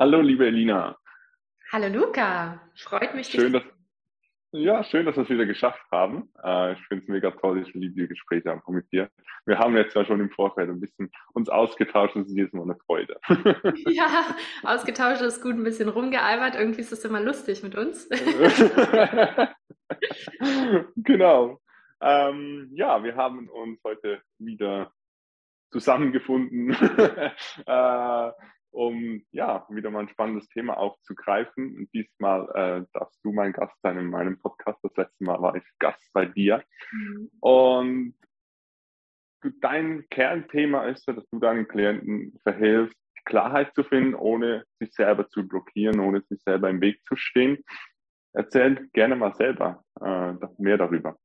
Hallo, liebe Elina. Hallo, Luca. Freut mich. Schön, dass, ja, schön, dass wir es wieder geschafft haben. Äh, ich finde es mega toll, ich liebe die Gespräche einfach mit dir. Wir haben jetzt ja schon im Vorfeld ein bisschen uns ausgetauscht und es ist jedes Mal eine Freude. ja, ausgetauscht ist gut, ein bisschen rumgealbert. Irgendwie ist das immer lustig mit uns. genau. Ähm, ja, wir haben uns heute wieder zusammengefunden, äh, um ja wieder mal ein spannendes Thema aufzugreifen. Und diesmal äh, darfst du mein Gast sein in meinem Podcast. Das letzte Mal war ich Gast bei dir. Mhm. Und dein Kernthema ist ja, dass du deinen Klienten verhilfst, Klarheit zu finden, ohne sich selber zu blockieren, ohne sich selber im Weg zu stehen. Erzähl gerne mal selber äh, mehr darüber.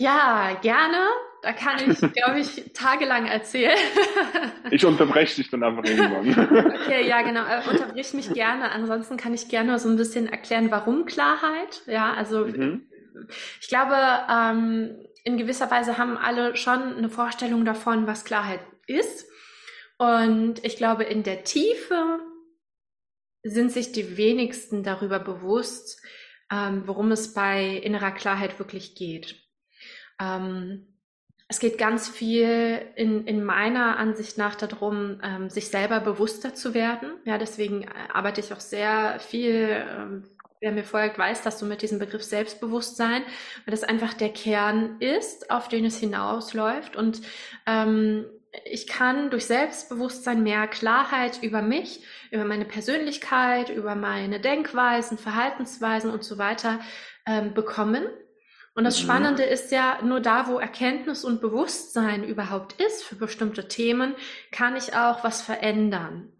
Ja, gerne. Da kann ich, glaube ich, tagelang erzählen. ich unterbreche dich dann einfach irgendwann. okay, ja, genau. Äh, unterbrich mich gerne. Ansonsten kann ich gerne so ein bisschen erklären, warum Klarheit. Ja, also mhm. ich glaube, ähm, in gewisser Weise haben alle schon eine Vorstellung davon, was Klarheit ist. Und ich glaube, in der Tiefe sind sich die wenigsten darüber bewusst, ähm, worum es bei innerer Klarheit wirklich geht. Ähm, es geht ganz viel in, in meiner Ansicht nach darum, ähm, sich selber bewusster zu werden. Ja, deswegen äh, arbeite ich auch sehr viel, ähm, wer mir folgt, weiß dass du mit diesem Begriff Selbstbewusstsein, weil das einfach der Kern ist, auf den es hinausläuft. Und ähm, ich kann durch Selbstbewusstsein mehr Klarheit über mich, über meine Persönlichkeit, über meine Denkweisen, Verhaltensweisen und so weiter ähm, bekommen. Und das mhm. Spannende ist ja, nur da, wo Erkenntnis und Bewusstsein überhaupt ist für bestimmte Themen, kann ich auch was verändern.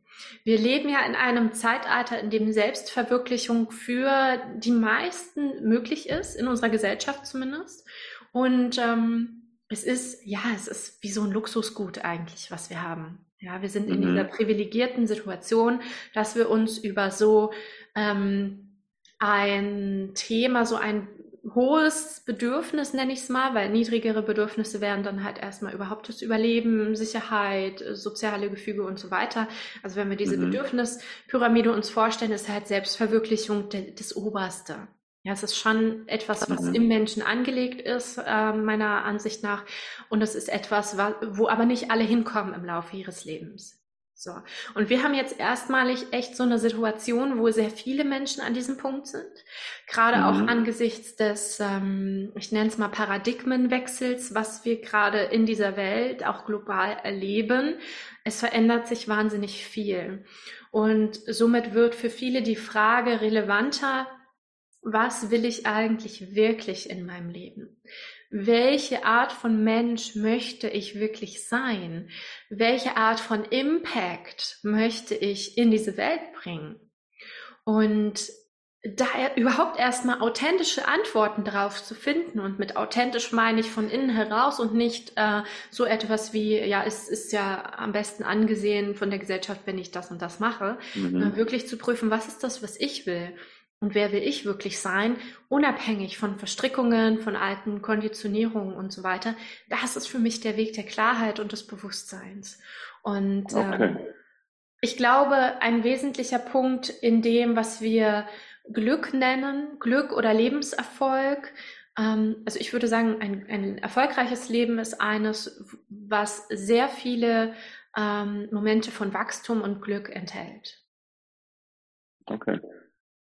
Wir leben ja in einem Zeitalter, in dem Selbstverwirklichung für die meisten möglich ist, in unserer Gesellschaft zumindest. Und ähm, es ist, ja, es ist wie so ein Luxusgut eigentlich, was wir haben. Ja, wir sind in mhm. dieser privilegierten Situation, dass wir uns über so ähm, ein Thema, so ein hohes Bedürfnis, nenne ich es mal, weil niedrigere Bedürfnisse wären dann halt erstmal überhaupt das Überleben, Sicherheit, soziale Gefüge und so weiter. Also wenn wir diese mhm. Bedürfnispyramide uns vorstellen, ist halt Selbstverwirklichung de, das Oberste. Ja, es ist schon etwas, was mhm. im Menschen angelegt ist, äh, meiner Ansicht nach. Und es ist etwas, wo aber nicht alle hinkommen im Laufe ihres Lebens. So. Und wir haben jetzt erstmalig echt so eine Situation, wo sehr viele Menschen an diesem Punkt sind. Gerade mhm. auch angesichts des, ähm, ich nenne es mal Paradigmenwechsels, was wir gerade in dieser Welt auch global erleben. Es verändert sich wahnsinnig viel. Und somit wird für viele die Frage relevanter, was will ich eigentlich wirklich in meinem Leben? Welche Art von Mensch möchte ich wirklich sein? Welche Art von Impact möchte ich in diese Welt bringen? Und da überhaupt erstmal authentische Antworten drauf zu finden und mit authentisch meine ich von innen heraus und nicht äh, so etwas wie, ja, es ist ja am besten angesehen von der Gesellschaft, wenn ich das und das mache, mhm. wirklich zu prüfen, was ist das, was ich will und wer will ich wirklich sein, unabhängig von Verstrickungen, von alten Konditionierungen und so weiter. Das ist für mich der Weg der Klarheit und des Bewusstseins. Und okay. ähm, ich glaube, ein wesentlicher Punkt in dem, was wir Glück nennen, Glück oder Lebenserfolg, ähm, also ich würde sagen, ein, ein erfolgreiches Leben ist eines, was sehr viele ähm, Momente von Wachstum und Glück enthält. Okay.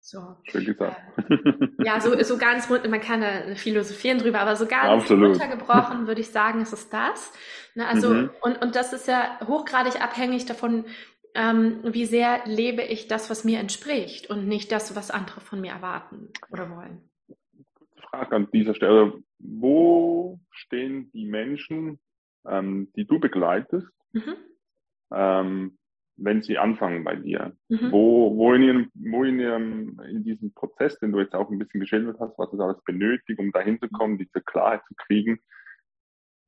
So. Schön gesagt. Äh, ja, so, so ganz rund, man kann da philosophieren drüber, aber so ganz Absolut. runtergebrochen würde ich sagen, ist es das. Ne, also, mhm. und, und das ist ja hochgradig abhängig davon, ähm, wie sehr lebe ich das, was mir entspricht und nicht das, was andere von mir erwarten oder wollen. Frage an dieser Stelle. Wo stehen die Menschen, ähm, die du begleitest, mhm. ähm, wenn sie anfangen bei dir? Mhm. Wo, wo, in ihrem, wo in ihrem, in diesem Prozess, den du jetzt auch ein bisschen geschildert hast, was es alles benötigt, um dahin zu kommen, diese Klarheit zu kriegen,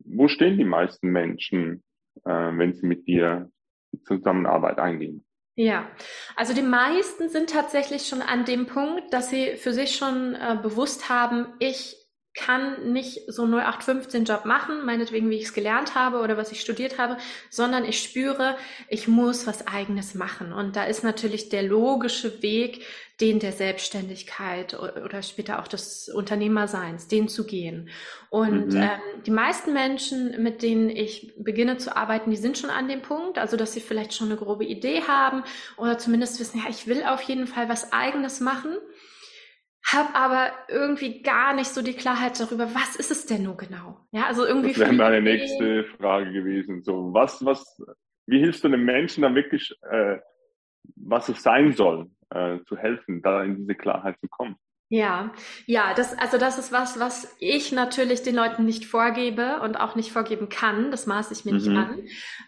wo stehen die meisten Menschen, äh, wenn sie mit dir die Zusammenarbeit eingehen? Ja, also die meisten sind tatsächlich schon an dem Punkt, dass sie für sich schon äh, bewusst haben, ich kann nicht so 0815 Job machen, meinetwegen, wie ich es gelernt habe oder was ich studiert habe, sondern ich spüre, ich muss was eigenes machen. Und da ist natürlich der logische Weg, den der Selbstständigkeit oder später auch des Unternehmerseins, den zu gehen. Und mhm. ähm, die meisten Menschen, mit denen ich beginne zu arbeiten, die sind schon an dem Punkt, also dass sie vielleicht schon eine grobe Idee haben oder zumindest wissen, ja, ich will auf jeden Fall was eigenes machen habe aber irgendwie gar nicht so die Klarheit darüber, was ist es denn nun genau? Ja, also irgendwie. Das wäre meine nächste Frage gewesen. So, was, was, wie hilfst du einem Menschen dann wirklich, äh, was es sein soll, äh, zu helfen, da in diese Klarheit zu kommen? Ja, ja, das, also das ist was, was ich natürlich den Leuten nicht vorgebe und auch nicht vorgeben kann. Das maße ich mir mhm. nicht an.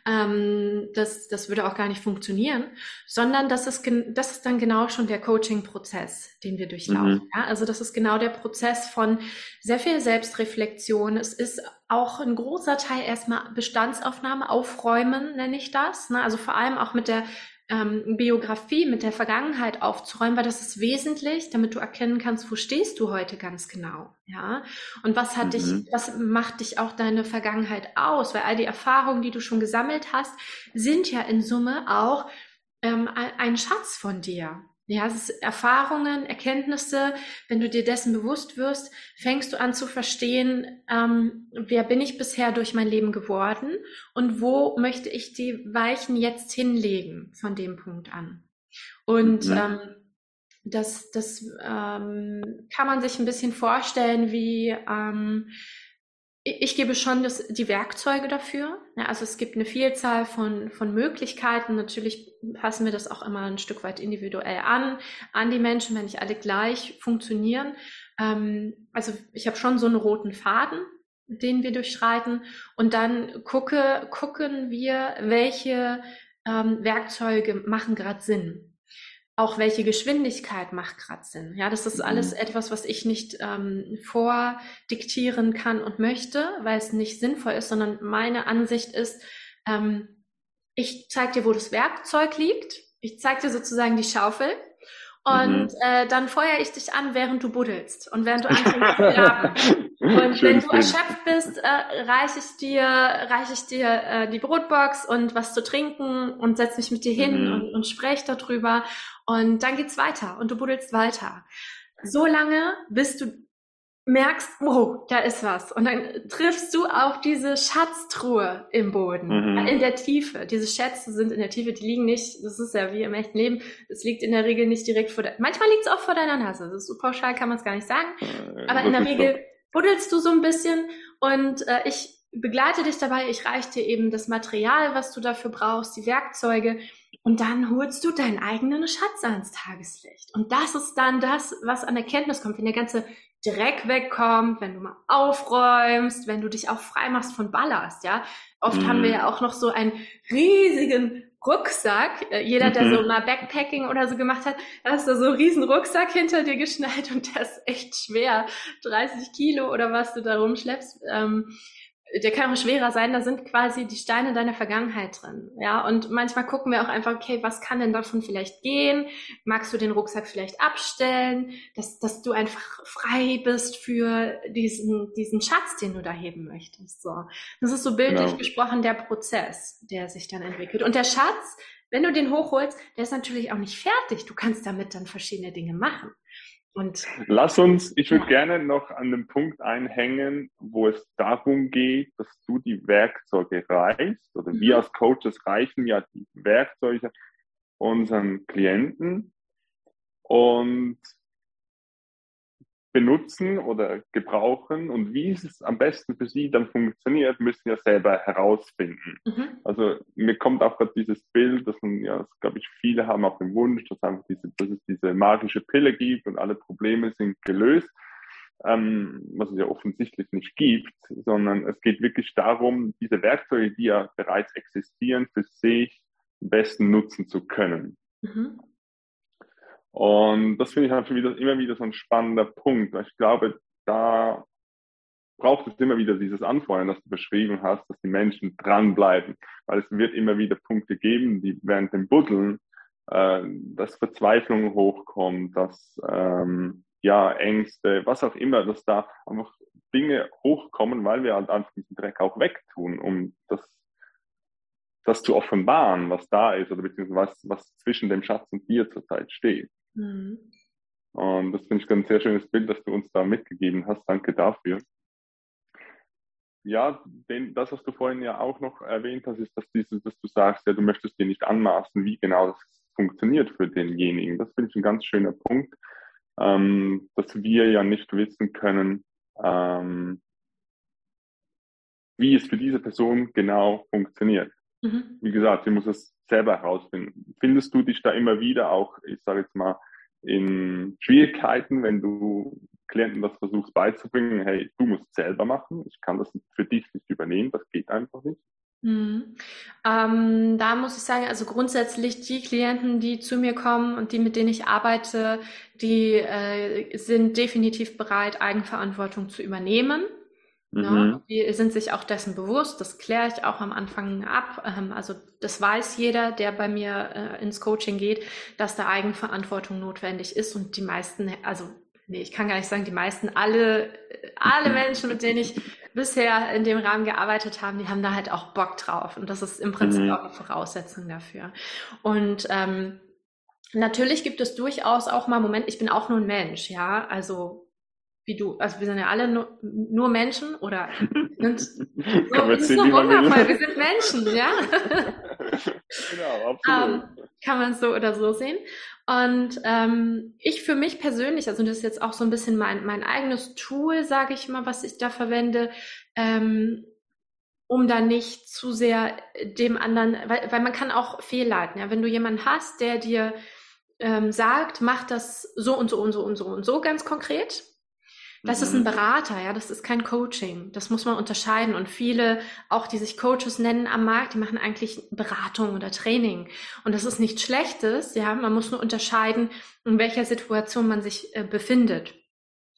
Ähm, das, das würde auch gar nicht funktionieren, sondern das ist, das ist dann genau schon der Coaching-Prozess, den wir durchlaufen. Mhm. Ja, also das ist genau der Prozess von sehr viel Selbstreflexion. Es ist auch ein großer Teil erstmal Bestandsaufnahme, Aufräumen nenne ich das. Ne? Also vor allem auch mit der ähm, Biografie mit der Vergangenheit aufzuräumen, weil das ist wesentlich, damit du erkennen kannst, wo stehst du heute ganz genau, ja? Und was hat mhm. dich, was macht dich auch deine Vergangenheit aus? Weil all die Erfahrungen, die du schon gesammelt hast, sind ja in Summe auch ähm, ein Schatz von dir. Ja, es ist Erfahrungen, Erkenntnisse. Wenn du dir dessen bewusst wirst, fängst du an zu verstehen, ähm, wer bin ich bisher durch mein Leben geworden und wo möchte ich die Weichen jetzt hinlegen von dem Punkt an. Und mhm. ähm, das, das ähm, kann man sich ein bisschen vorstellen wie ähm, ich gebe schon das, die Werkzeuge dafür. Ja, also es gibt eine Vielzahl von, von Möglichkeiten. Natürlich passen wir das auch immer ein Stück weit individuell an, an die Menschen, wenn nicht alle gleich funktionieren. Ähm, also ich habe schon so einen roten Faden, den wir durchschreiten. Und dann gucke, gucken wir, welche ähm, Werkzeuge machen gerade Sinn auch welche Geschwindigkeit macht gerade Sinn. Ja, das ist mhm. alles etwas, was ich nicht ähm, vordiktieren kann und möchte, weil es nicht sinnvoll ist, sondern meine Ansicht ist, ähm, ich zeige dir, wo das Werkzeug liegt. Ich zeige dir sozusagen die Schaufel und mhm. äh, dann feuere ich dich an, während du buddelst und während du anfängst zu graben. Und wenn du erschöpft bist, äh, reiche ich dir, reiche ich dir äh, die Brotbox und was zu trinken und setz mich mit dir hin mhm. und, und spreche darüber. Und dann geht's weiter und du buddelst weiter. So lange, bis du merkst, wow, da ist was. Und dann triffst du auf diese Schatztruhe im Boden, mhm. in der Tiefe. Diese Schätze sind in der Tiefe, die liegen nicht, das ist ja wie im echten Leben, es liegt in der Regel nicht direkt vor der, manchmal liegt es auch vor deiner Nase. Das ist so pauschal, kann man es gar nicht sagen. Äh, Aber in der Regel buddelst du so ein bisschen und äh, ich begleite dich dabei, ich reiche dir eben das Material, was du dafür brauchst, die Werkzeuge und dann holst du deinen eigenen Schatz ans Tageslicht. Und das ist dann das, was an Erkenntnis kommt, wenn der ganze Dreck wegkommt, wenn du mal aufräumst, wenn du dich auch frei machst von Ballast, ja. Oft mhm. haben wir ja auch noch so einen riesigen Rucksack. Äh, jeder, der mhm. so mal Backpacking oder so gemacht hat, da hast du so einen riesen Rucksack hinter dir geschnallt und der ist echt schwer. 30 Kilo oder was du da rumschleppst. Ähm, der kann auch schwerer sein, da sind quasi die Steine deiner Vergangenheit drin. Ja, und manchmal gucken wir auch einfach, okay, was kann denn davon vielleicht gehen? Magst du den Rucksack vielleicht abstellen, dass, dass du einfach frei bist für diesen, diesen Schatz, den du da heben möchtest? So. Das ist so bildlich genau. gesprochen der Prozess, der sich dann entwickelt. Und der Schatz, wenn du den hochholst, der ist natürlich auch nicht fertig. Du kannst damit dann verschiedene Dinge machen. Und Lass uns, ich würde ja. gerne noch an den Punkt einhängen, wo es darum geht, dass du die Werkzeuge reichst, oder mhm. wir als Coaches reichen ja die Werkzeuge unseren Klienten. Und benutzen oder gebrauchen und wie es am besten für sie dann funktioniert, müssen wir selber herausfinden. Mhm. Also mir kommt auch gerade dieses Bild, dass man, ja, glaube ich, viele haben auch den Wunsch, dass, einfach diese, dass es diese magische Pille gibt und alle Probleme sind gelöst, ähm, was es ja offensichtlich nicht gibt, sondern es geht wirklich darum, diese Werkzeuge, die ja bereits existieren, für sich am besten nutzen zu können. Mhm. Und das finde ich halt wieder, immer wieder so ein spannender Punkt. Ich glaube, da braucht es immer wieder dieses Anfeuern, das du beschrieben hast, dass die Menschen dranbleiben. Weil es wird immer wieder Punkte geben, die während dem Buddeln, äh, dass Verzweiflung hochkommt, dass ähm, ja Ängste, was auch immer, dass da einfach Dinge hochkommen, weil wir halt einfach diesen Dreck auch wegtun, um das, das zu offenbaren, was da ist oder beziehungsweise was, was zwischen dem Schatz und dir zurzeit steht. Mhm. Und das finde ich ein sehr schönes Bild, das du uns da mitgegeben hast. Danke dafür. Ja, den, das, was du vorhin ja auch noch erwähnt hast, ist, dass, dieses, dass du sagst, ja, du möchtest dir nicht anmaßen, wie genau das funktioniert für denjenigen. Das finde ich ein ganz schöner Punkt, ähm, dass wir ja nicht wissen können, ähm, wie es für diese Person genau funktioniert. Mhm. Wie gesagt, sie muss es selber herausfinden. Findest du dich da immer wieder auch, ich sage jetzt mal, in Schwierigkeiten, wenn du Klienten das versuchst beizubringen, hey, du musst selber machen, ich kann das für dich nicht übernehmen, das geht einfach nicht. Mhm. Ähm, da muss ich sagen, also grundsätzlich die Klienten, die zu mir kommen und die, mit denen ich arbeite, die äh, sind definitiv bereit, Eigenverantwortung zu übernehmen. Ne? Mhm. Die sind sich auch dessen bewusst, das kläre ich auch am Anfang ab. Ähm, also das weiß jeder, der bei mir äh, ins Coaching geht, dass da Eigenverantwortung notwendig ist und die meisten, also nee, ich kann gar nicht sagen, die meisten, alle, alle Menschen, mit denen ich bisher in dem Rahmen gearbeitet habe, die haben da halt auch Bock drauf und das ist im Prinzip mhm. auch eine Voraussetzung dafür. Und ähm, natürlich gibt es durchaus auch mal Moment, ich bin auch nur ein Mensch, ja, also wie du. Also wir sind ja alle nur, nur Menschen oder sind, so, das ist so wundervoll, wir sind Menschen, ja. genau, absolut. Ähm, kann man so oder so sehen. Und ähm, ich für mich persönlich, also das ist jetzt auch so ein bisschen mein, mein eigenes Tool, sage ich mal, was ich da verwende, ähm, um da nicht zu sehr dem anderen, weil, weil man kann auch fehlleiten. Ja? Wenn du jemanden hast, der dir ähm, sagt, mach das so und so und so und so und so ganz konkret, das mhm. ist ein mhm. Berater, ja, das ist kein Coaching. Das muss man unterscheiden. Und viele, auch die sich Coaches nennen am Markt, die machen eigentlich Beratung oder Training. Und das ist nichts Schlechtes, ja. Man muss nur unterscheiden, in welcher Situation man sich äh, befindet.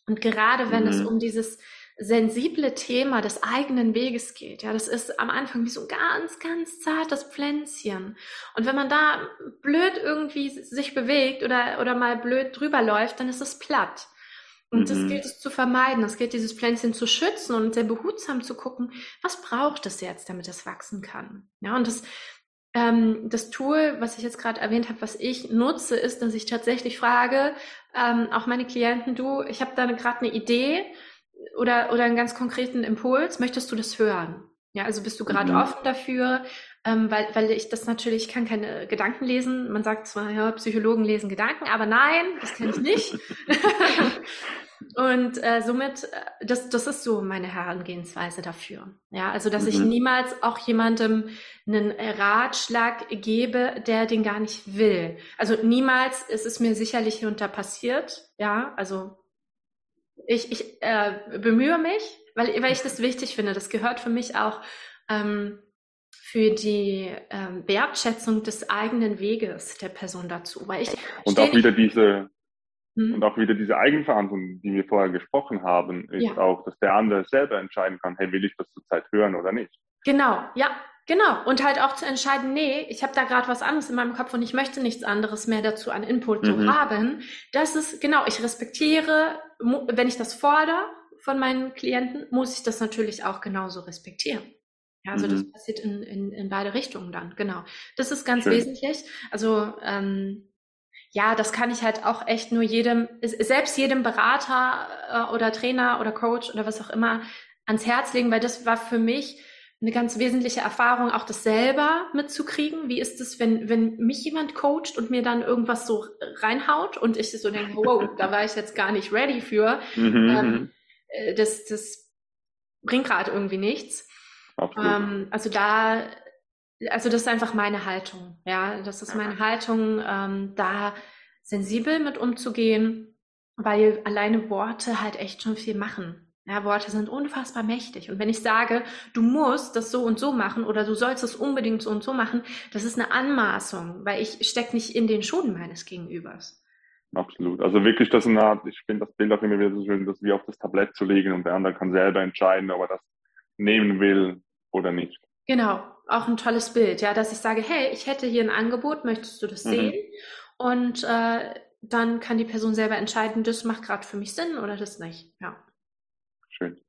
Und gerade wenn mhm. es um dieses sensible Thema des eigenen Weges geht. Ja, das ist am Anfang wie so ein ganz, ganz zartes Pflänzchen. Und wenn man da blöd irgendwie sich bewegt oder, oder mal blöd drüber läuft, dann ist es platt. Und das mhm. gilt es zu vermeiden. Es gilt dieses Pflänzchen zu schützen und sehr behutsam zu gucken, was braucht es jetzt, damit es wachsen kann. Ja, und das, ähm, das Tool, was ich jetzt gerade erwähnt habe, was ich nutze, ist, dass ich tatsächlich frage, ähm, auch meine Klienten, du, ich habe da gerade eine Idee oder, oder einen ganz konkreten Impuls, möchtest du das hören? Ja, also bist du gerade mhm. offen dafür? Ähm, weil, weil ich das natürlich, ich kann keine Gedanken lesen. Man sagt zwar, ja, Psychologen lesen Gedanken, aber nein, das kann ich nicht. Und äh, somit, äh, das, das ist so meine Herangehensweise dafür. Ja, also dass mhm. ich niemals auch jemandem einen Ratschlag gebe, der den gar nicht will. Also niemals ist es mir sicherlich hier und da passiert. Ja, also ich, ich äh, bemühe mich, weil, weil ich das wichtig finde. Das gehört für mich auch ähm, für die ähm, Wertschätzung des eigenen Weges der Person dazu. Weil ich und auch wieder diese hm? und auch wieder diese Eigenverantwortung, die wir vorher gesprochen haben, ist ja. auch, dass der andere selber entscheiden kann, hey, will ich das zurzeit hören oder nicht? Genau, ja, Genau, und halt auch zu entscheiden, nee, ich habe da gerade was anderes in meinem Kopf und ich möchte nichts anderes mehr dazu an Input mhm. zu haben. Das ist, genau, ich respektiere, wenn ich das fordere von meinen Klienten, muss ich das natürlich auch genauso respektieren. Ja, also mhm. das passiert in, in, in beide Richtungen dann, genau. Das ist ganz Schön. wesentlich. Also ähm, ja, das kann ich halt auch echt nur jedem, selbst jedem Berater äh, oder Trainer oder Coach oder was auch immer ans Herz legen, weil das war für mich eine ganz wesentliche Erfahrung, auch das selber mitzukriegen. Wie ist es, wenn, wenn mich jemand coacht und mir dann irgendwas so reinhaut und ich so denke, wow, da war ich jetzt gar nicht ready für. Mhm. Ähm, äh, das, das bringt gerade irgendwie nichts. Ähm, also da, also das ist einfach meine Haltung. Ja, das ist meine Haltung, ähm, da sensibel mit umzugehen, weil alleine Worte halt echt schon viel machen. Ja, Worte sind unfassbar mächtig. Und wenn ich sage, du musst das so und so machen oder du sollst es unbedingt so und so machen, das ist eine Anmaßung, weil ich stecke nicht in den Schuhen meines Gegenübers. Absolut. Also wirklich das eine Art, ich finde das Bild auch immer wieder so schön, das wie auf das Tablett zu legen und der andere kann selber entscheiden, ob er das nehmen will oder nicht. Genau, auch ein tolles Bild, ja, dass ich sage, hey, ich hätte hier ein Angebot, möchtest du das mhm. sehen? Und äh, dann kann die Person selber entscheiden, das macht gerade für mich Sinn oder das nicht. Ja. Schön.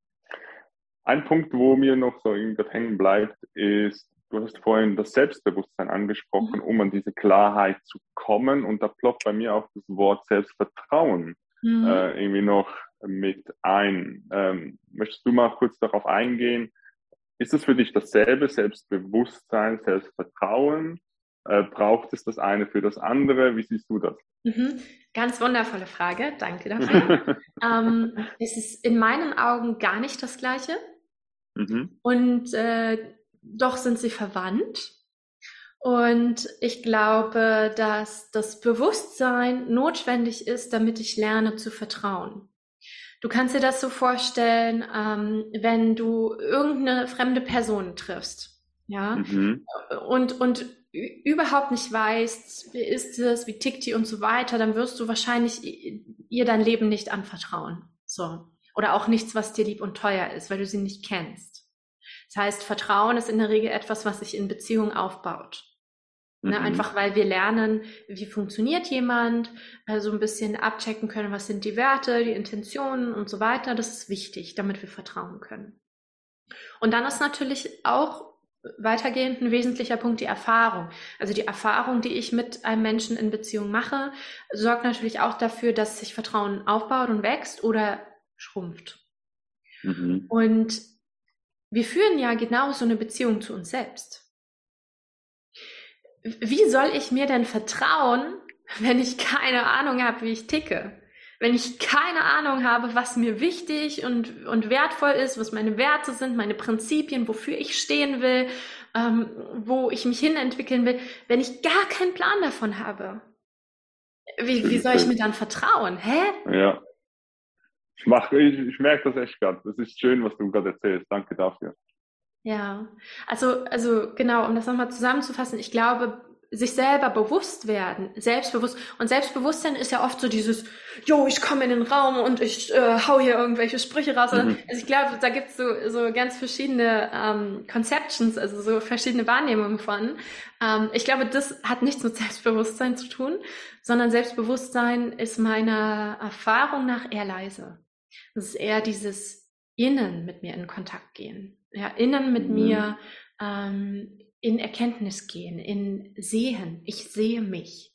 ein Punkt, wo mir noch so irgendwie hängen bleibt, ist, du hast vorhin das Selbstbewusstsein angesprochen, mhm. um an diese Klarheit zu kommen. Und da ploppt bei mir auch das Wort Selbstvertrauen mhm. äh, irgendwie noch mit ein. Ähm, möchtest du mal kurz darauf eingehen? Ist es für dich dasselbe, Selbstbewusstsein, Selbstvertrauen? Äh, braucht es das eine für das andere? Wie siehst du das? Mhm. Ganz wundervolle Frage, danke dafür. ähm, es ist in meinen Augen gar nicht das Gleiche. Mhm. Und äh, doch sind sie verwandt. Und ich glaube, dass das Bewusstsein notwendig ist, damit ich lerne zu vertrauen. Du kannst dir das so vorstellen, ähm, wenn du irgendeine fremde Person triffst, ja, mhm. und, und überhaupt nicht weißt, wie ist es, wie tickt die und so weiter, dann wirst du wahrscheinlich ihr dein Leben nicht anvertrauen. So. Oder auch nichts, was dir lieb und teuer ist, weil du sie nicht kennst. Das heißt, Vertrauen ist in der Regel etwas, was sich in Beziehungen aufbaut. Ne, mhm. Einfach weil wir lernen, wie funktioniert jemand, äh, so ein bisschen abchecken können, was sind die Werte, die Intentionen und so weiter. Das ist wichtig, damit wir vertrauen können. Und dann ist natürlich auch weitergehend ein wesentlicher Punkt die Erfahrung. Also die Erfahrung, die ich mit einem Menschen in Beziehung mache, sorgt natürlich auch dafür, dass sich Vertrauen aufbaut und wächst oder schrumpft. Mhm. Und wir führen ja genau so eine Beziehung zu uns selbst wie soll ich mir denn vertrauen, wenn ich keine Ahnung habe, wie ich ticke? Wenn ich keine Ahnung habe, was mir wichtig und, und wertvoll ist, was meine Werte sind, meine Prinzipien, wofür ich stehen will, ähm, wo ich mich hinentwickeln will, wenn ich gar keinen Plan davon habe, wie, wie soll ich mir dann vertrauen? Hä? Ja. Ich, mach, ich, ich merke das echt gerade. Das ist schön, was du gerade erzählst. Danke dafür. Ja, also, also genau, um das nochmal zusammenzufassen, ich glaube, sich selber bewusst werden, selbstbewusst. Und Selbstbewusstsein ist ja oft so dieses, jo, ich komme in den Raum und ich äh, hau hier irgendwelche Sprüche raus. Mhm. Also ich glaube, da gibt's so, so ganz verschiedene ähm, Conceptions, also so verschiedene Wahrnehmungen von. Ähm, ich glaube, das hat nichts mit Selbstbewusstsein zu tun, sondern Selbstbewusstsein ist meiner Erfahrung nach eher leise. Das ist eher dieses Innen mit mir in Kontakt gehen ja, innen mit mhm. mir ähm, in Erkenntnis gehen, in Sehen. Ich sehe mich.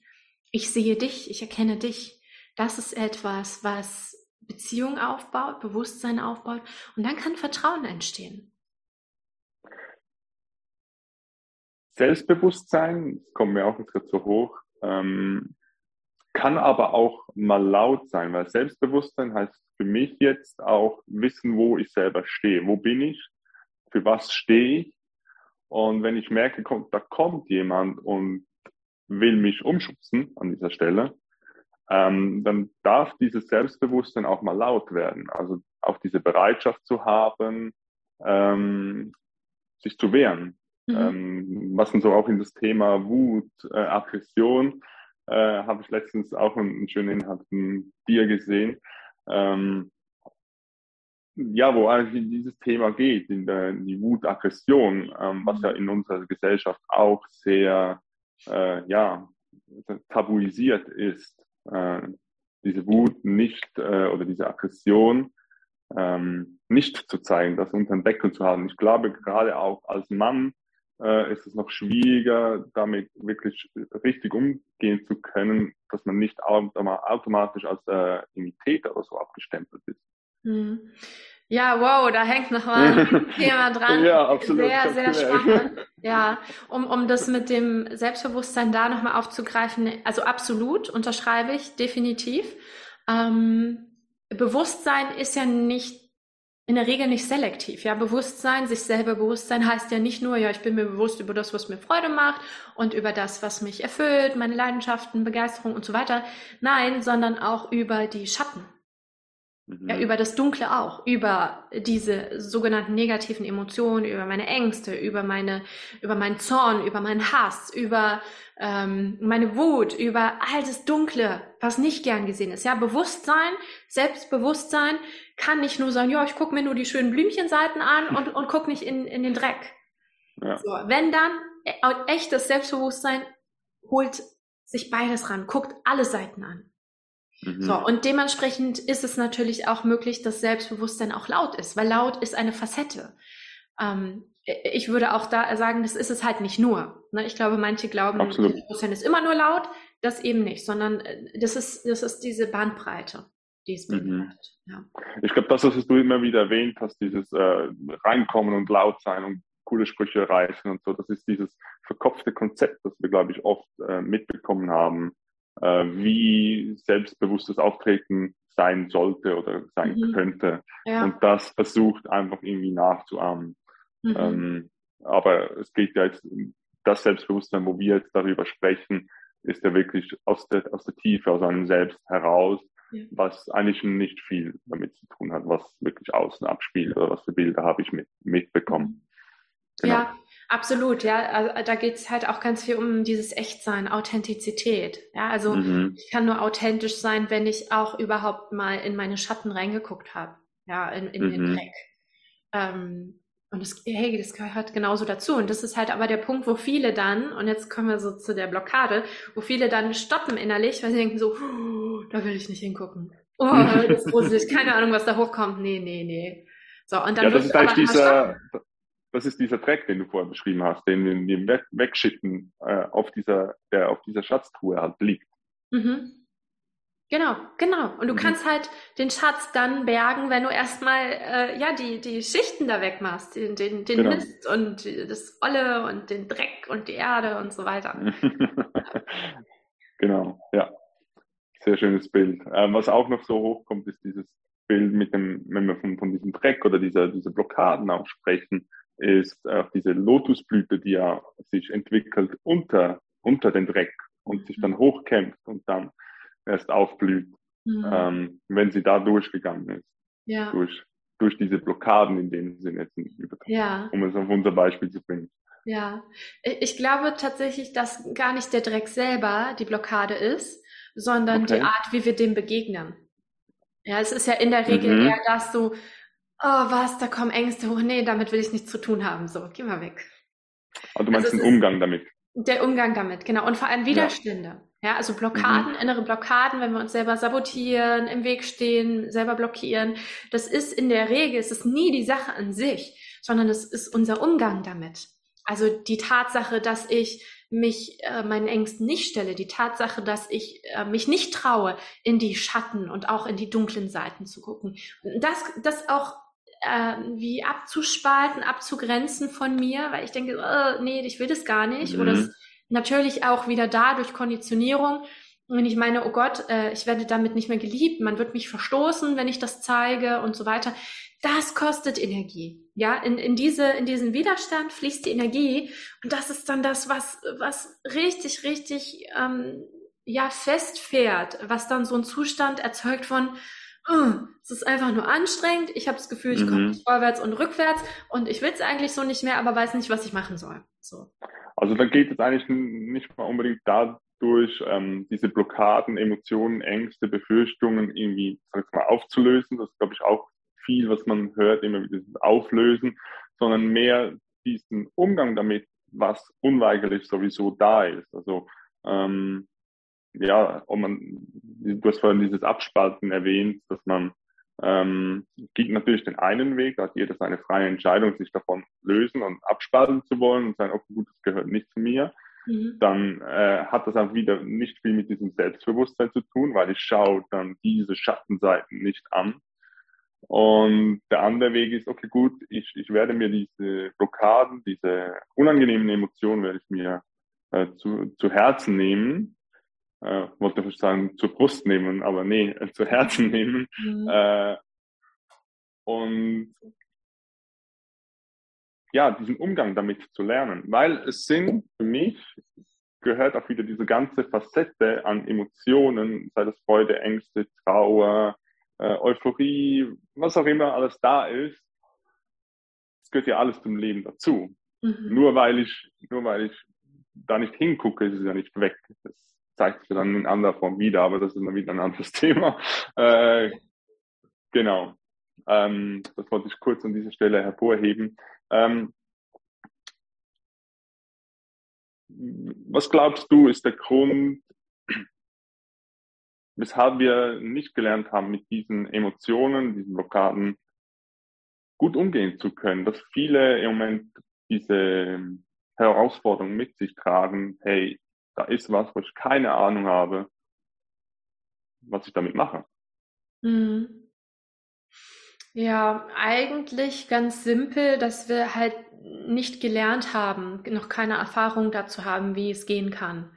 Ich sehe dich, ich erkenne dich. Das ist etwas, was Beziehung aufbaut, Bewusstsein aufbaut und dann kann Vertrauen entstehen. Selbstbewusstsein, kommt mir auch gerade so hoch, ähm, kann aber auch mal laut sein, weil Selbstbewusstsein heißt für mich jetzt auch wissen, wo ich selber stehe. Wo bin ich? Für was stehe ich. Und wenn ich merke, kommt, da kommt jemand und will mich umschubsen an dieser Stelle, ähm, dann darf dieses Selbstbewusstsein auch mal laut werden. Also auch diese Bereitschaft zu haben, ähm, sich zu wehren. Mhm. Ähm, was dann so auch in das Thema Wut, äh, Aggression, äh, habe ich letztens auch einen, einen schönen Inhalt von dir gesehen. Ähm, ja, wo eigentlich in dieses Thema geht, in, der, in die Wut, Aggression, ähm, was ja in unserer Gesellschaft auch sehr, äh, ja, tabuisiert ist, äh, diese Wut nicht äh, oder diese Aggression ähm, nicht zu zeigen, das unter den Deckel zu haben. Ich glaube, gerade auch als Mann äh, ist es noch schwieriger, damit wirklich richtig umgehen zu können, dass man nicht automatisch als äh, Imitator oder so abgestempelt ist. Mhm. Ja, wow, da hängt noch mal ein Thema dran. ja, absolut. Sehr, sehr spannend. Ja, um, um das mit dem Selbstbewusstsein da nochmal aufzugreifen. Also absolut, unterschreibe ich, definitiv. Ähm, Bewusstsein ist ja nicht in der Regel nicht selektiv. Ja, Bewusstsein, sich selber Bewusstsein heißt ja nicht nur, ja, ich bin mir bewusst über das, was mir Freude macht und über das, was mich erfüllt, meine Leidenschaften, Begeisterung und so weiter. Nein, sondern auch über die Schatten. Ja, mhm. über das Dunkle auch, über diese sogenannten negativen Emotionen, über meine Ängste, über meine, über meinen Zorn, über meinen Hass, über ähm, meine Wut, über all das Dunkle, was nicht gern gesehen ist. Ja, Bewusstsein, Selbstbewusstsein kann nicht nur sagen, ja, ich gucke mir nur die schönen Blümchenseiten an und, und guck nicht in, in den Dreck. Ja. So, wenn dann e, echtes Selbstbewusstsein holt sich beides ran, guckt alle Seiten an. Mhm. So, und dementsprechend ist es natürlich auch möglich, dass Selbstbewusstsein auch laut ist, weil laut ist eine Facette. Ähm, ich würde auch da sagen, das ist es halt nicht nur. Ne? Ich glaube, manche glauben, Absolut. Selbstbewusstsein ist immer nur laut, das eben nicht, sondern äh, das ist, das ist diese Bandbreite, die es mhm. Mhm. Ja. Ich glaube, das, was du immer wieder erwähnt hast, dieses äh, Reinkommen und laut sein und coole Sprüche reißen und so, das ist dieses verkopfte Konzept, das wir, glaube ich, oft äh, mitbekommen haben äh, wie selbstbewusstes Auftreten sein sollte oder sein mhm. könnte. Ja. Und das versucht einfach irgendwie nachzuahmen. Mhm. Ähm, aber es geht ja jetzt, das Selbstbewusstsein, wo wir jetzt darüber sprechen, ist ja wirklich aus der, aus der Tiefe, aus einem Selbst heraus, ja. was eigentlich nicht viel damit zu tun hat, was wirklich außen abspielt oder was für Bilder habe ich mit, mitbekommen. Genau. Ja, absolut. Ja, also, da geht es halt auch ganz viel um dieses Echtsein, Authentizität. Ja, also mhm. ich kann nur authentisch sein, wenn ich auch überhaupt mal in meine Schatten reingeguckt habe. Ja, in, in mhm. den Dreck. Ähm, und das, hey, das gehört genauso dazu. Und das ist halt aber der Punkt, wo viele dann, und jetzt kommen wir so zu der Blockade, wo viele dann stoppen innerlich, weil sie denken so, da will ich nicht hingucken. Oh, das ist gruselig, keine Ahnung, was da hochkommt. Nee, nee, nee. So, und dann ja, das ist eigentlich dieser, das ist dieser Track, den du vorher beschrieben hast, den wir weg, wegschicken äh, auf dieser, der auf dieser Schatztruhe halt liegt. Mhm. Genau, genau. Und du mhm. kannst halt den Schatz dann bergen, wenn du erstmal äh, ja die, die Schichten da wegmachst, den, den, den genau. Mist und das Olle und den Dreck und die Erde und so weiter. genau, ja. Sehr schönes Bild. Ähm, was auch noch so hochkommt, ist dieses Bild mit dem, wenn wir von, von diesem Dreck oder dieser, dieser Blockaden auch sprechen, ist auch diese Lotusblüte, die ja sich entwickelt unter, unter den Dreck und sich dann hochkämpft und dann erst aufblüht, mhm. ähm, wenn sie da durchgegangen ist. Ja. Durch, durch diese Blockaden in dem Sinne jetzt ja. um es auf unser Beispiel zu bringen. Ja, ich glaube tatsächlich, dass gar nicht der Dreck selber die Blockade ist, sondern okay. die Art, wie wir dem begegnen. Ja, es ist ja in der Regel mhm. eher das so, oh was, da kommen Ängste hoch, nee, damit will ich nichts zu tun haben, so, geh mal weg. Also du meinst also den Umgang damit? Der Umgang damit, genau. Und vor allem Widerstände. Ja, ja also Blockaden, mhm. innere Blockaden, wenn wir uns selber sabotieren, im Weg stehen, selber blockieren. Das ist in der Regel, es ist nie die Sache an sich, sondern es ist unser Umgang damit. Also die Tatsache, dass ich mich äh, meinen Ängsten nicht stelle, die Tatsache, dass ich äh, mich nicht traue, in die Schatten und auch in die dunklen Seiten zu gucken. Das, das auch äh, wie abzuspalten, abzugrenzen von mir, weil ich denke, äh, nee, ich will das gar nicht. Mhm. Oder es, natürlich auch wieder da durch Konditionierung. Wenn ich meine, oh Gott, äh, ich werde damit nicht mehr geliebt, man wird mich verstoßen, wenn ich das zeige und so weiter. Das kostet Energie. Ja, in, in diese, in diesen Widerstand fließt die Energie. Und das ist dann das, was, was richtig, richtig, ähm, ja, festfährt, was dann so ein Zustand erzeugt von, oh, es ist einfach nur anstrengend. Ich habe das Gefühl, ich mhm. komme nicht vorwärts und rückwärts und ich will es eigentlich so nicht mehr, aber weiß nicht, was ich machen soll. So. Also da geht es eigentlich nicht mal unbedingt dadurch, ähm, diese Blockaden, Emotionen, Ängste, Befürchtungen irgendwie sag ich mal, aufzulösen. Das ist, glaube ich, auch viel, was man hört, immer wieder Auflösen, sondern mehr diesen Umgang damit, was unweigerlich sowieso da ist. Also ähm, ja, ob man, du hast vorhin dieses Abspalten erwähnt, dass man ähm, geht natürlich den einen Weg, da hat jeder seine freie Entscheidung, sich davon lösen und abspalten zu wollen und sagen, okay, gut, das gehört nicht zu mir. Mhm. Dann äh, hat das auch wieder nicht viel mit diesem Selbstbewusstsein zu tun, weil ich schaue dann diese Schattenseiten nicht an. Und der andere Weg ist, okay, gut, ich, ich werde mir diese Blockaden, diese unangenehmen Emotionen werde ich mir äh, zu, zu Herzen nehmen äh, wollte ich sagen, zur Brust nehmen, aber nee, äh, zu Herzen nehmen. Mhm. Äh, und ja, diesen Umgang damit zu lernen, weil es sind für mich gehört auch wieder diese ganze Facette an Emotionen, sei das Freude, Ängste, Trauer, äh, Euphorie, was auch immer alles da ist. Es gehört ja alles zum Leben dazu. Mhm. Nur weil ich, nur weil ich da nicht hingucke, ist es ja nicht weg. Das zeigt sich dann in anderer Form wieder, aber das ist dann wieder ein anderes Thema. Äh, genau. Ähm, das wollte ich kurz an dieser Stelle hervorheben. Ähm, was glaubst du, ist der Grund, weshalb wir nicht gelernt haben, mit diesen Emotionen, diesen Blockaden gut umgehen zu können, dass viele im Moment diese Herausforderung mit sich tragen, hey, da ist was, wo ich keine Ahnung habe, was ich damit mache. Mhm. Ja, eigentlich ganz simpel, dass wir halt nicht gelernt haben, noch keine Erfahrung dazu haben, wie es gehen kann.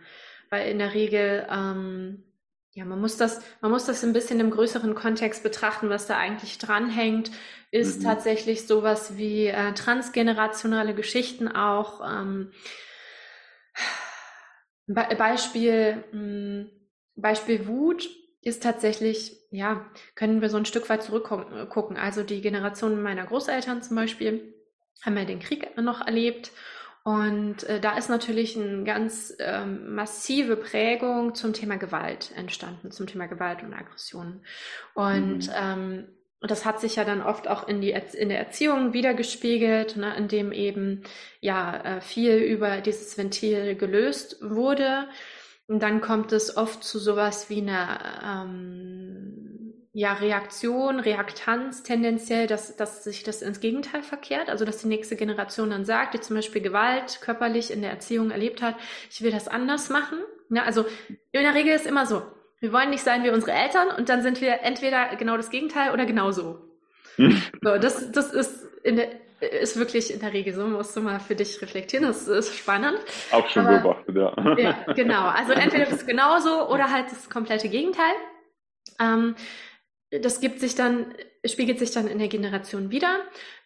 Weil in der Regel, ähm, ja, man muss das, man muss das ein bisschen im größeren Kontext betrachten, was da eigentlich dranhängt, ist mhm. tatsächlich sowas wie äh, transgenerationale Geschichten auch. Ähm, Be Beispiel, mh, hm, Beispiel Wut ist tatsächlich, ja, können wir so ein Stück weit zurückgucken. Also die Generation meiner Großeltern zum Beispiel haben ja den Krieg noch erlebt. Und äh, da ist natürlich eine ganz ähm, massive Prägung zum Thema Gewalt entstanden, zum Thema Gewalt und Aggression. Und mhm. ähm, das hat sich ja dann oft auch in, die, in der Erziehung wiedergespiegelt, ne, in dem eben ja äh, viel über dieses Ventil gelöst wurde. Und dann kommt es oft zu sowas wie einer ähm, ja, Reaktion, Reaktanz tendenziell, dass, dass sich das ins Gegenteil verkehrt. Also dass die nächste Generation dann sagt, die zum Beispiel Gewalt körperlich in der Erziehung erlebt hat, ich will das anders machen. Ja, also in der Regel ist immer so, wir wollen nicht sein wie unsere Eltern und dann sind wir entweder genau das Gegenteil oder genauso. so, das, das ist in der, ist wirklich in der Regel so, musst du mal für dich reflektieren, das ist spannend. Auch schon Aber, beobachtet, ja. ja. Genau, also entweder das genauso oder halt das komplette Gegenteil. Ähm, das gibt sich dann, spiegelt sich dann in der Generation wieder.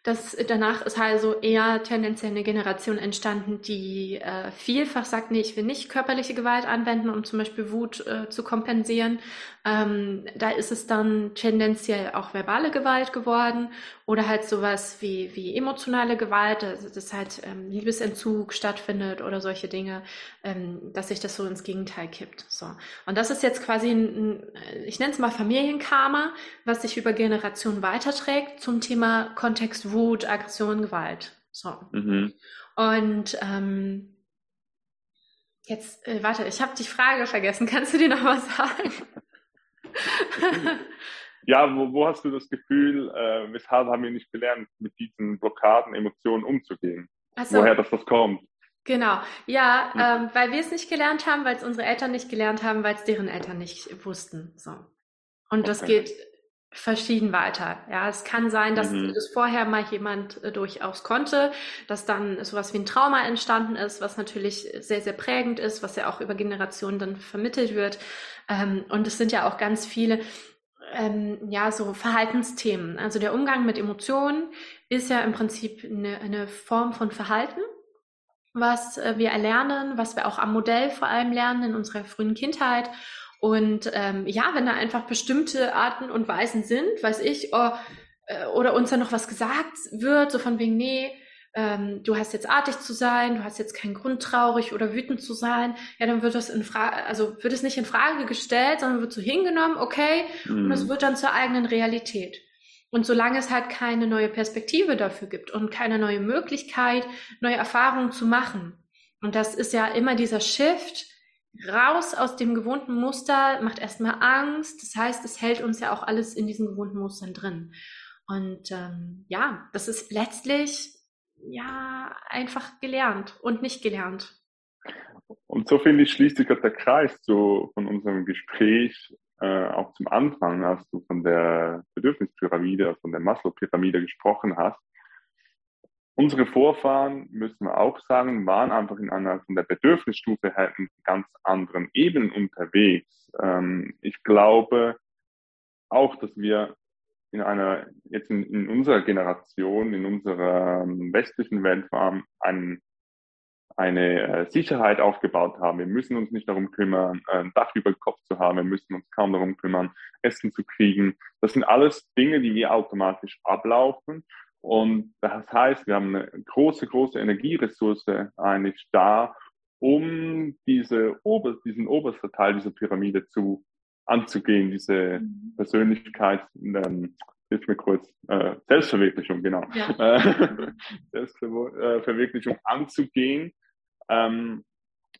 Das, danach ist also eher tendenziell eine Generation entstanden, die äh, vielfach sagt, nee, ich will nicht körperliche Gewalt anwenden, um zum Beispiel Wut äh, zu kompensieren. Ähm, da ist es dann tendenziell auch verbale Gewalt geworden oder halt sowas wie, wie emotionale Gewalt, also dass halt ähm, Liebesentzug stattfindet oder solche Dinge, ähm, dass sich das so ins Gegenteil kippt. So. Und das ist jetzt quasi ein ich nenne es mal Familienkarma, was sich über Generationen weiterträgt zum Thema Kontext Wut, Aggression, Gewalt. So. Mhm. Und ähm, jetzt, äh, warte, ich habe die Frage vergessen. Kannst du dir noch was sagen? ja, wo, wo, hast du das Gefühl, äh, weshalb haben wir nicht gelernt, mit diesen Blockaden, Emotionen umzugehen? So. Woher das, das kommt? Genau, ja, mhm. ähm, weil wir es nicht gelernt haben, weil es unsere Eltern nicht gelernt haben, weil es deren Eltern nicht wussten. So. Und okay. das geht verschieden weiter. Ja, es kann sein, dass mhm. das vorher mal jemand äh, durchaus konnte, dass dann sowas wie ein Trauma entstanden ist, was natürlich sehr, sehr prägend ist, was ja auch über Generationen dann vermittelt wird. Ähm, und es sind ja auch ganz viele, ähm, ja, so Verhaltensthemen. Also der Umgang mit Emotionen ist ja im Prinzip eine, eine Form von Verhalten was äh, wir erlernen, was wir auch am Modell vor allem lernen in unserer frühen Kindheit und ähm, ja, wenn da einfach bestimmte Arten und Weisen sind, weiß ich, oh, äh, oder uns dann noch was gesagt wird, so von wegen, nee, ähm, du hast jetzt artig zu sein, du hast jetzt keinen Grund traurig oder wütend zu sein, ja, dann wird das in Frage, also wird es nicht in Frage gestellt, sondern wird so hingenommen, okay, mhm. und es wird dann zur eigenen Realität. Und solange es halt keine neue Perspektive dafür gibt und keine neue Möglichkeit, neue Erfahrungen zu machen, und das ist ja immer dieser Shift, raus aus dem gewohnten Muster, macht erstmal Angst. Das heißt, es hält uns ja auch alles in diesen gewohnten Mustern drin. Und ähm, ja, das ist letztlich ja einfach gelernt und nicht gelernt. Und so finde ich, schließt sich der Kreis zu, von unserem Gespräch äh, auch zum Anfang, als du von der Bedürfnispyramide, von der Maslow-Pyramide gesprochen hast unsere Vorfahren, müssen wir auch sagen, waren einfach in einer von der Bedürfnisstufe her in ganz anderen Ebenen unterwegs. Ähm, ich glaube auch, dass wir in einer, jetzt in, in unserer Generation, in unserer ähm, westlichen Welt vor allem ein, eine äh, Sicherheit aufgebaut haben. Wir müssen uns nicht darum kümmern, ein Dach über den Kopf zu haben. Wir müssen uns kaum darum kümmern, Essen zu kriegen. Das sind alles Dinge, die wir automatisch ablaufen. Und das heißt, wir haben eine große, große Energieressource eigentlich da, um diese Ober, diesen obersten Teil dieser Pyramide zu anzugehen, diese mhm. Persönlichkeit, ähm, hilf mir kurz, äh, Selbstverwirklichung, genau, ja. Selbstverwirklichung anzugehen. Ähm,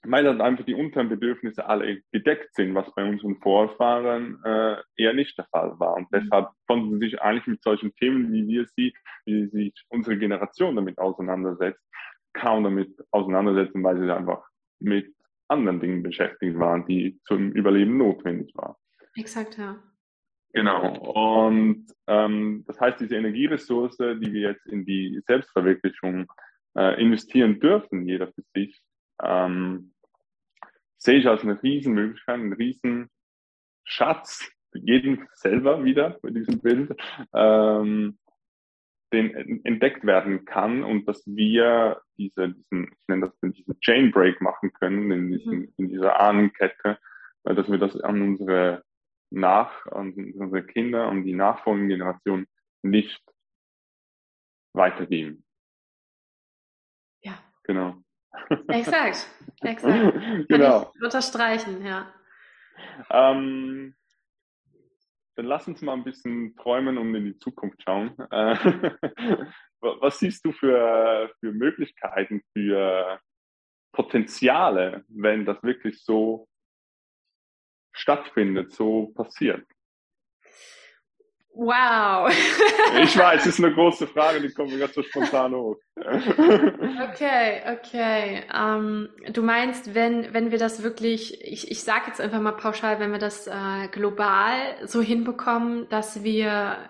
weil dann einfach die unteren Bedürfnisse alle gedeckt sind, was bei unseren Vorfahren äh, eher nicht der Fall war. Und mhm. deshalb konnten sie sich eigentlich mit solchen Themen, wie wir sie, wie sich unsere Generation damit auseinandersetzt, kaum damit auseinandersetzen, weil sie einfach mit anderen Dingen beschäftigt waren, die zum Überleben notwendig waren. Exakt, ja. Genau. Und ähm, das heißt, diese Energieressource, die wir jetzt in die Selbstverwirklichung äh, investieren dürfen, jeder für sich, ähm, sehe ich als eine Riesenmöglichkeit, einen Riesenschatz, jeden selber wieder bei diesem Bild, ähm, den entdeckt werden kann und dass wir diese, diesen, ich nenne das diesen Chain Break machen können in, diesen, mhm. in dieser Ahnenkette, weil dass wir das an unsere nach, an unsere Kinder und die nachfolgenden Generationen nicht weitergeben. Ja. Genau. Exakt, exakt. Kann genau. ich unterstreichen, ja. Ähm, dann lass uns mal ein bisschen träumen und in die Zukunft schauen. Äh, was siehst du für, für Möglichkeiten, für Potenziale, wenn das wirklich so stattfindet, so passiert? Wow. ich weiß, es ist eine große Frage, die kommt mir ganz so spontan hoch. okay, okay. Ähm, du meinst, wenn, wenn wir das wirklich, ich, ich sage jetzt einfach mal pauschal, wenn wir das äh, global so hinbekommen, dass wir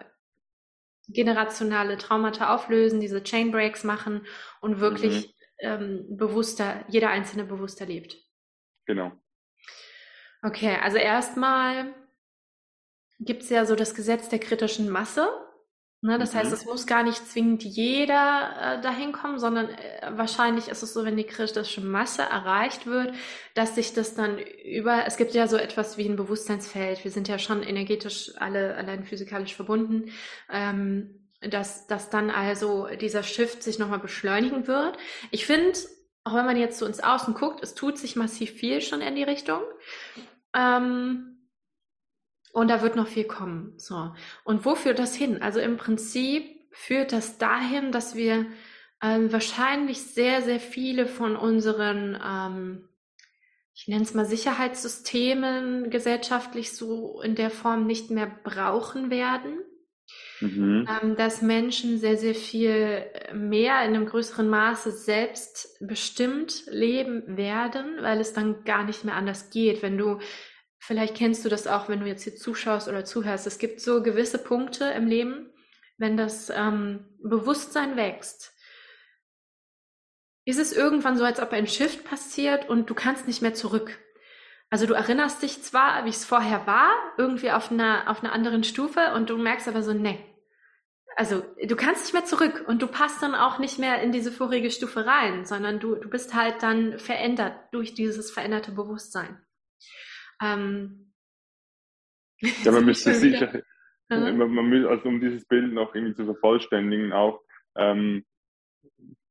generationale Traumata auflösen, diese Chain Breaks machen und wirklich mhm. ähm, bewusster, jeder Einzelne bewusster lebt. Genau. Okay, also erstmal gibt es ja so das Gesetz der kritischen Masse. Ne? Das mhm. heißt, es muss gar nicht zwingend jeder äh, dahin kommen, sondern äh, wahrscheinlich ist es so, wenn die kritische Masse erreicht wird, dass sich das dann über, es gibt ja so etwas wie ein Bewusstseinsfeld, wir sind ja schon energetisch alle allein physikalisch verbunden, ähm, dass, dass dann also dieser Shift sich nochmal beschleunigen wird. Ich finde, auch wenn man jetzt so ins Außen guckt, es tut sich massiv viel schon in die Richtung. Ähm, und da wird noch viel kommen. So. Und wo führt das hin? Also im Prinzip führt das dahin, dass wir ähm, wahrscheinlich sehr, sehr viele von unseren, ähm, ich nenne es mal Sicherheitssystemen gesellschaftlich so in der Form nicht mehr brauchen werden. Mhm. Ähm, dass Menschen sehr, sehr viel mehr in einem größeren Maße selbstbestimmt leben werden, weil es dann gar nicht mehr anders geht. Wenn du Vielleicht kennst du das auch, wenn du jetzt hier zuschaust oder zuhörst. Es gibt so gewisse Punkte im Leben, wenn das ähm, Bewusstsein wächst, ist es irgendwann so, als ob ein Shift passiert und du kannst nicht mehr zurück. Also du erinnerst dich zwar, wie es vorher war, irgendwie auf einer, auf einer anderen Stufe und du merkst aber so, nee. Also du kannst nicht mehr zurück und du passt dann auch nicht mehr in diese vorige Stufe rein, sondern du, du bist halt dann verändert durch dieses veränderte Bewusstsein. Ähm, ja, man müsste sicher, man, man, also um dieses Bild noch irgendwie zu vervollständigen, auch, ähm,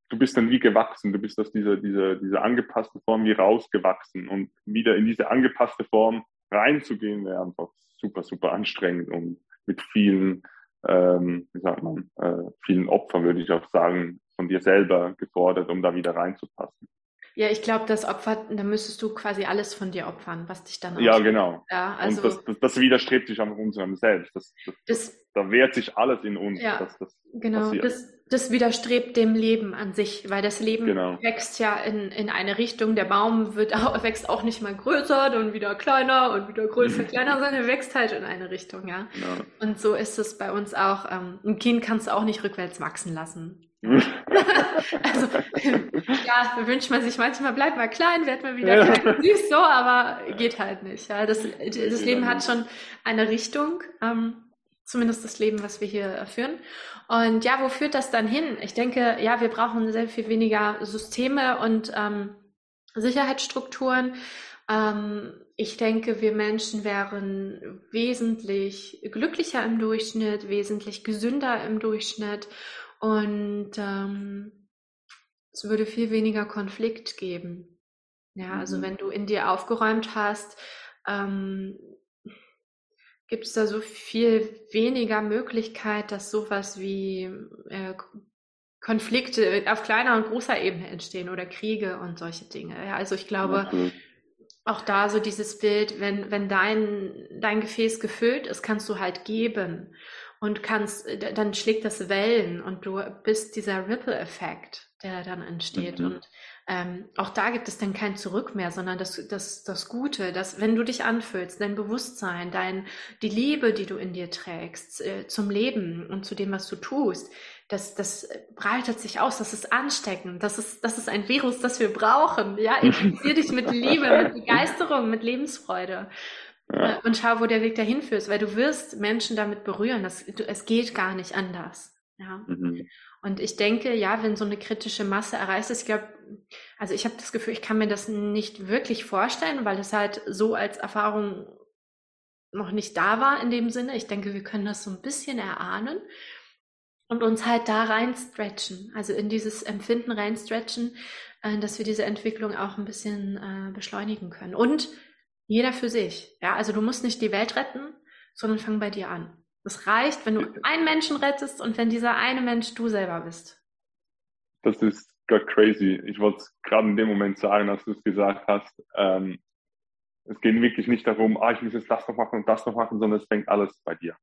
du bist dann wie gewachsen, du bist aus dieser, dieser, dieser angepassten Form wie rausgewachsen und wieder in diese angepasste Form reinzugehen, wäre einfach super, super anstrengend und mit vielen, ähm, wie sagt man, äh, vielen Opfern, würde ich auch sagen, von dir selber gefordert, um da wieder reinzupassen. Ja, ich glaube, das Opfer, da müsstest du quasi alles von dir opfern, was dich dann Ja, genau. Ja, also, und das, das, das widerstrebt sich einfach unserem Selbst. Das, das, da wehrt sich alles in uns. Ja, dass das genau. Das, das widerstrebt dem Leben an sich, weil das Leben genau. wächst ja in, in eine Richtung. Der Baum wird auch, wächst auch nicht mal größer, dann wieder kleiner und wieder größer, kleiner, sondern er wächst halt in eine Richtung, ja. Genau. Und so ist es bei uns auch. Ähm, ein Kind kannst du auch nicht rückwärts wachsen lassen. Also, ja, wünscht man sich manchmal, bleib mal klein, werd mal wieder klein, süß, so, aber geht halt nicht. Ja. Das, das Leben hat schon eine Richtung, ähm, zumindest das Leben, was wir hier führen. Und ja, wo führt das dann hin? Ich denke, ja, wir brauchen sehr viel weniger Systeme und ähm, Sicherheitsstrukturen. Ähm, ich denke, wir Menschen wären wesentlich glücklicher im Durchschnitt, wesentlich gesünder im Durchschnitt und ähm, es würde viel weniger Konflikt geben. Ja, also mhm. wenn du in dir aufgeräumt hast, ähm, gibt es da so viel weniger Möglichkeit, dass sowas wie äh, Konflikte auf kleiner und großer Ebene entstehen oder Kriege und solche Dinge. Ja, also ich glaube, okay. auch da so dieses Bild, wenn, wenn dein, dein Gefäß gefüllt ist, kannst du halt geben und kannst, dann schlägt das Wellen und du bist dieser Ripple-Effekt, der dann entsteht. Mhm. Und ähm, auch da gibt es dann kein Zurück mehr, sondern das, das, das Gute, dass wenn du dich anfüllst, dein Bewusstsein, dein, die Liebe, die du in dir trägst, äh, zum Leben und zu dem, was du tust, das, das breitet sich aus, das ist ansteckend, das ist, das ist ein Virus, das wir brauchen. Ja, infizier dich mit Liebe, mit Begeisterung, mit Lebensfreude. Ja. Und schau, wo der Weg dahin führt, weil du wirst Menschen damit berühren. Das, du, es geht gar nicht anders. Ja. Mhm. Und ich denke, ja, wenn so eine kritische Masse erreicht ist, ich glaube, also ich habe das Gefühl, ich kann mir das nicht wirklich vorstellen, weil es halt so als Erfahrung noch nicht da war in dem Sinne. Ich denke, wir können das so ein bisschen erahnen und uns halt da rein stretchen, also in dieses Empfinden rein stretchen, äh, dass wir diese Entwicklung auch ein bisschen äh, beschleunigen können. Und jeder für sich. Ja, also du musst nicht die Welt retten, sondern fang bei dir an. Es reicht, wenn du einen Menschen rettest und wenn dieser eine Mensch du selber bist. Das ist gerade crazy. Ich wollte es gerade in dem Moment sagen, als du es gesagt hast. Ähm, es geht wirklich nicht darum, ah, ich muss jetzt das noch machen und das noch machen, sondern es fängt alles bei dir.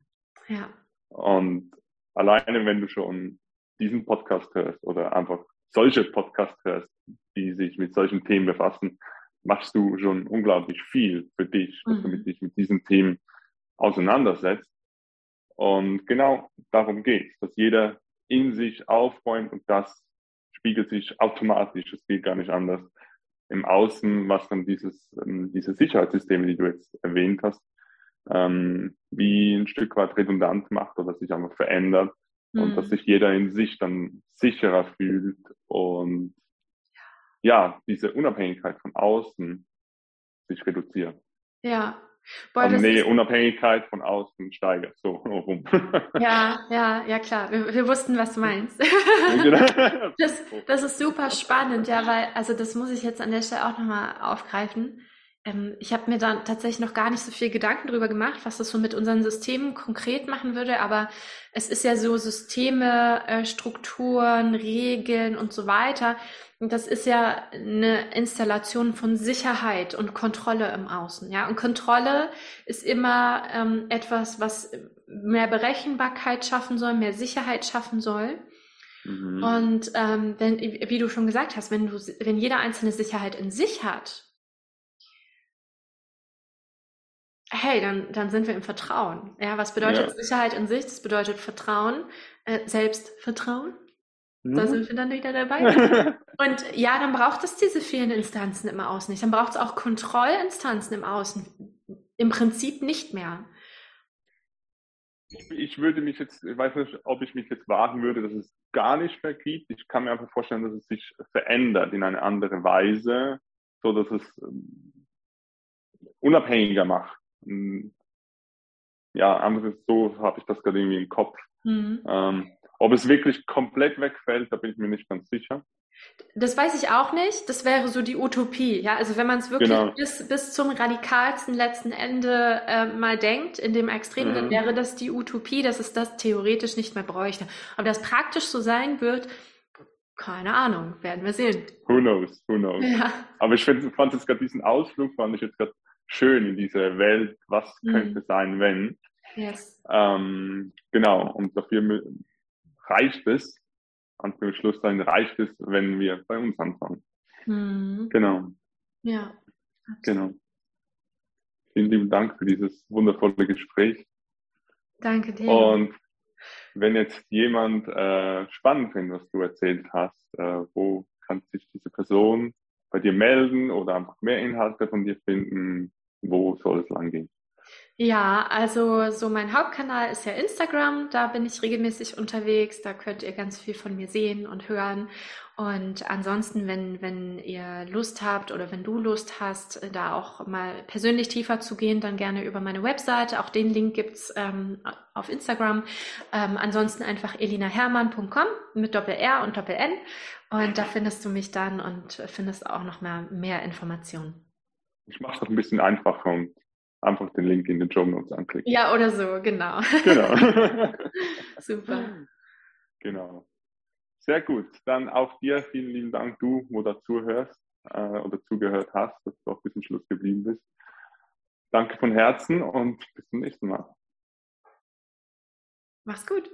Ja. Und alleine, wenn du schon diesen Podcast hörst oder einfach solche Podcasts hörst, die sich mit solchen Themen befassen, machst du schon unglaublich viel für dich, dass mhm. du dich mit diesen Themen auseinandersetzt. Und genau darum geht es, dass jeder in sich aufräumt und das spiegelt sich automatisch, es geht gar nicht anders im Außen, was dann dieses, ähm, diese Sicherheitssysteme, die du jetzt erwähnt hast, ähm, wie ein Stück weit redundant macht oder sich einfach verändert mhm. und dass sich jeder in sich dann sicherer fühlt und ja, diese Unabhängigkeit von außen sich reduziert. Ja, Boah, also nee, Unabhängigkeit von außen steigert, so rum. Ja, ja, ja klar. Wir, wir wussten, was du meinst. Genau. das, das ist super spannend, ja, weil, also das muss ich jetzt an der Stelle auch nochmal aufgreifen. Ähm, ich habe mir dann tatsächlich noch gar nicht so viel Gedanken darüber gemacht, was das so mit unseren Systemen konkret machen würde, aber es ist ja so Systeme, äh, Strukturen, Regeln und so weiter. Und das ist ja eine Installation von Sicherheit und Kontrolle im Außen. Ja, und Kontrolle ist immer ähm, etwas, was mehr Berechenbarkeit schaffen soll, mehr Sicherheit schaffen soll. Mhm. Und ähm, wenn, wie du schon gesagt hast, wenn du, wenn jeder einzelne Sicherheit in sich hat, hey, dann, dann sind wir im Vertrauen. Ja, was bedeutet ja. Sicherheit in sich? Das bedeutet Vertrauen, äh, Selbstvertrauen. Mhm. Da sind wir dann wieder dabei. Und ja, dann braucht es diese vielen Instanzen im Außen nicht. Dann braucht es auch Kontrollinstanzen im Außen. Im Prinzip nicht mehr. Ich würde mich jetzt, ich weiß nicht, ob ich mich jetzt wagen würde, dass es gar nicht mehr gibt. Ich kann mir einfach vorstellen, dass es sich verändert in eine andere Weise, so dass es ähm, unabhängiger macht. Hm. Ja, einfach so habe ich das gerade irgendwie im Kopf. Mhm. Ähm, ob es wirklich komplett wegfällt, da bin ich mir nicht ganz sicher. Das weiß ich auch nicht. Das wäre so die Utopie. Ja, also wenn man es wirklich genau. bis, bis zum radikalsten letzten Ende äh, mal denkt, in dem Extrem, mhm. dann wäre das die Utopie, dass es das theoretisch nicht mehr bräuchte. Aber das praktisch so sein wird, keine Ahnung, werden wir sehen. Who knows, who knows. Ja. Aber ich find, fand jetzt gerade diesen Ausflug, fand ich jetzt gerade schön in dieser Welt. Was mhm. könnte sein, wenn? Yes. Ähm, genau, und dafür reicht es, Anführungsschlusszeichen, reicht es, wenn wir bei uns anfangen. Mhm. Genau. Ja. Genau. Vielen lieben Dank für dieses wundervolle Gespräch. Danke dir. Und wenn jetzt jemand äh, spannend findet, was du erzählt hast, äh, wo kann sich diese Person bei dir melden oder einfach mehr Inhalte von dir finden? Wo soll es lang gehen? Ja, also so mein Hauptkanal ist ja Instagram, da bin ich regelmäßig unterwegs, da könnt ihr ganz viel von mir sehen und hören. Und ansonsten, wenn, wenn ihr Lust habt oder wenn du Lust hast, da auch mal persönlich tiefer zu gehen, dann gerne über meine Webseite. Auch den Link gibt's ähm, auf Instagram. Ähm, ansonsten einfach elinahermann.com mit Doppel-R und Doppel-N. Und da findest du mich dann und findest auch noch mal mehr Informationen. Ich mache es doch ein bisschen einfacher und einfach den Link in den Show Notes anklicken. Ja, oder so, genau. Genau. Super. Genau. Sehr gut. Dann auch dir vielen lieben Dank, du, wo dazu hörst äh, oder zugehört hast, dass du auch bis zum Schluss geblieben bist. Danke von Herzen und bis zum nächsten Mal. Mach's gut.